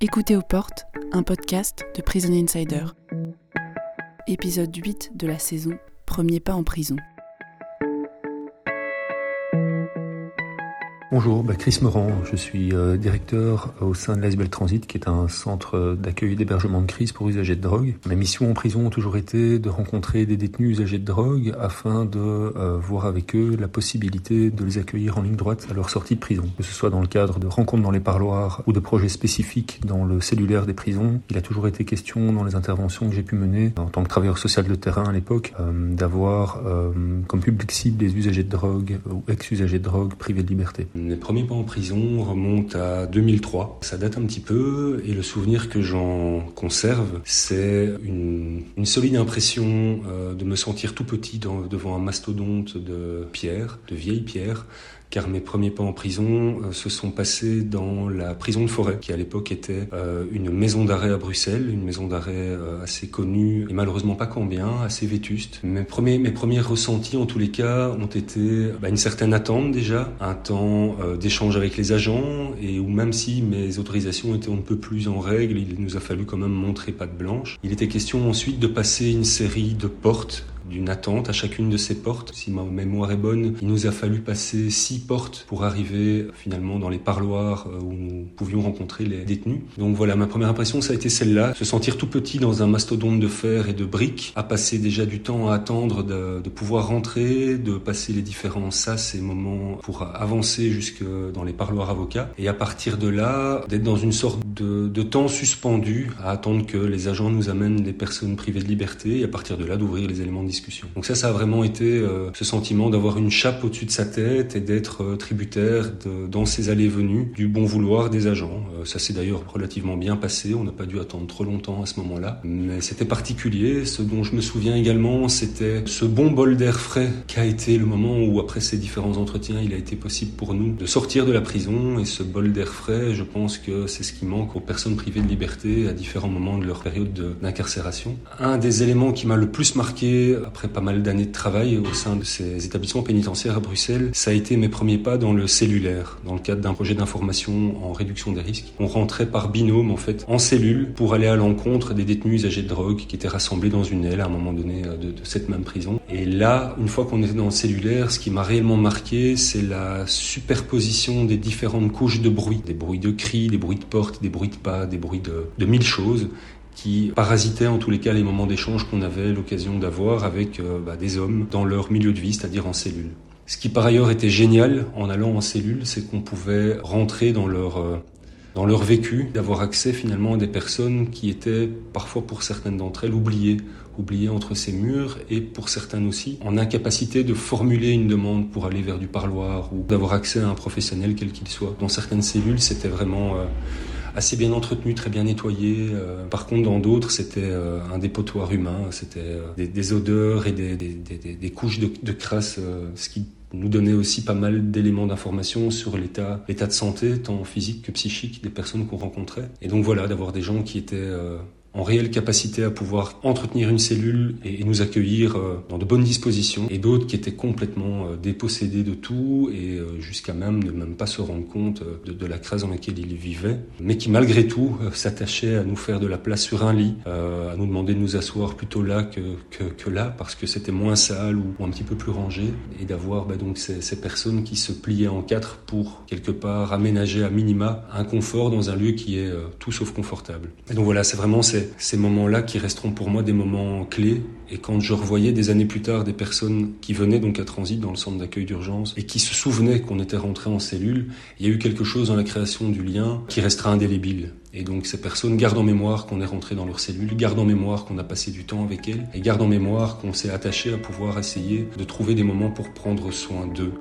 Écoutez aux portes, un podcast de Prison Insider. Épisode 8 de la saison Premier pas en prison. Bonjour, bah Chris Morand, je suis euh, directeur au sein de l'Asbel Transit, qui est un centre d'accueil et d'hébergement de crise pour usagers de drogue. Ma mission en prison a toujours été de rencontrer des détenus usagers de drogue afin de euh, voir avec eux la possibilité de les accueillir en ligne droite à leur sortie de prison. Que ce soit dans le cadre de rencontres dans les parloirs ou de projets spécifiques dans le cellulaire des prisons, il a toujours été question dans les interventions que j'ai pu mener en tant que travailleur social de terrain à l'époque, euh, d'avoir comme public cible des usagers de drogue ou ex-usagers de drogue privés de liberté. Les premiers pas en prison remontent à 2003. Ça date un petit peu et le souvenir que j'en conserve, c'est une, solide impression euh, de me sentir tout petit devant un mastodonte de pierre, de vieilles pierres, car mes premiers pas en prison euh, se sont passés dans la prison de Forêt, qui à l'époque était euh, une maison d'arrêt à Bruxelles, une maison d'arrêt euh, assez connue et malheureusement pas combien, assez vétuste. Mes premiers, mes premiers ressentis en tous les cas ont été bah, une certaine attente déjà, un temps d'échange avec les agents et où même si mes autorisations étaient on ne peut plus en règle, il nous a fallu quand même montrer patte blanche. Il était question ensuite de passer une série de portes d'une attente à chacune de ces portes. Si ma mémoire est bonne, il nous a fallu passer six portes pour arriver finalement dans les parloirs euh, où nous pouvions rencontrer les détenus. Donc voilà, ma première impression, ça a été celle-là. Se sentir tout petit dans un mastodonte de fer et de briques, à passer déjà du temps à attendre de, pouvoir rentrer, de passer les différents sas et moments pour avancer jusque dans les parloirs avocats. Et à partir de là, d'être dans une sorte de, de temps suspendu à attendre que les agents nous amènent les personnes privées de liberté et à partir de là d'ouvrir les éléments de donc ça, ça a vraiment été euh, ce sentiment d'avoir une chape au-dessus de sa tête et d'être euh, tributaire de, dans ses allées-venues du bon vouloir des agents. Euh, ça s'est d'ailleurs relativement bien passé, on n'a pas dû attendre trop longtemps à ce moment-là, mais c'était particulier. Ce dont je me souviens également, c'était ce bon bol d'air frais qu'a été le moment où, après ces différents entretiens, il a été possible pour nous de sortir de la prison et ce bol d'air frais, je pense que c'est ce qui manque aux personnes privées de liberté à différents moments de leur période d'incarcération. Un des éléments qui m'a le plus marqué après pas mal d'années de travail au sein de ces établissements pénitentiaires à Bruxelles, ça a été mes premiers pas dans le cellulaire, dans le cadre d'un projet d'information en réduction des risques. On rentrait par binôme, en fait, en cellule pour aller à l'encontre des détenus usagers de drogue qui étaient rassemblés dans une aile à un moment donné euh, de, cette même prison. Et là, une fois qu'on était dans le cellulaire, ce qui m'a réellement marqué, c'est la superposition des différentes couches de bruit. Des bruits de cris, des bruits de portes, des bruits de pas, des bruits de mille choses qui parasitaient en tous les cas les moments d'échange qu'on avait l'occasion d'avoir avec euh, bah, des hommes dans leur milieu de vie, c'est-à-dire en cellule. Ce qui par ailleurs était génial en allant en cellule, c'est qu'on pouvait rentrer dans leur euh, dans leur vécu, d'avoir accès finalement à des personnes qui étaient parfois pour certaines d'entre elles oubliées, oubliées entre ces murs et pour certaines aussi en incapacité de formuler une demande pour aller vers du parloir ou d'avoir accès à un professionnel quel qu'il soit. Dans certaines cellules, c'était vraiment euh, assez bien entretenu, très bien nettoyé. Euh, par contre, dans d'autres, c'était euh, un dépotoir humain, c'était euh, des, odeurs et des, des, des couches de, de crasse, ce qui nous donnait aussi pas mal d'éléments d'information sur l'état, l'état de santé, tant physique que psychique, des personnes qu'on rencontrait. Et donc voilà, d'avoir des gens qui étaient en réelle capacité à pouvoir entretenir une cellule et, nous accueillir euh, dans de bonnes dispositions, et d'autres qui étaient complètement euh, dépossédés de tout et euh, jusqu'à même ne même pas se rendre compte de, la crasse dans laquelle ils vivaient, mais qui malgré tout s'attachaient à nous faire de la place sur un lit, à nous demander de nous asseoir plutôt là que, que, là parce que c'était moins sale ou, un petit peu plus rangé, et d'avoir bah, donc ces, personnes qui se pliaient en quatre pour quelque part aménager à minima un confort dans un lieu qui est tout sauf confortable. Donc voilà, c'est vraiment ces, ces moments-là qui resteront pour moi des moments clés. Et quand je revoyais des années plus tard des personnes qui venaient donc à Transit dans le centre d'accueil d'urgence et qui se souvenaient qu'on était rentré en cellule, il y a eu quelque chose dans la création du lien qui restera indélébile. Et donc ces personnes gardent en mémoire qu'on est rentré dans leur cellule, gardent en mémoire qu'on a passé du temps avec elles et gardent en mémoire qu'on s'est attaché à pouvoir essayer de trouver des moments pour prendre soin d'eux.